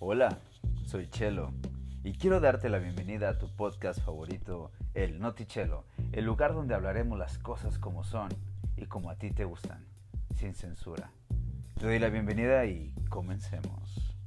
Hola, soy Chelo y quiero darte la bienvenida a tu podcast favorito, El Notichelo, el lugar donde hablaremos las cosas como son y como a ti te gustan, sin censura. Te doy la bienvenida y comencemos.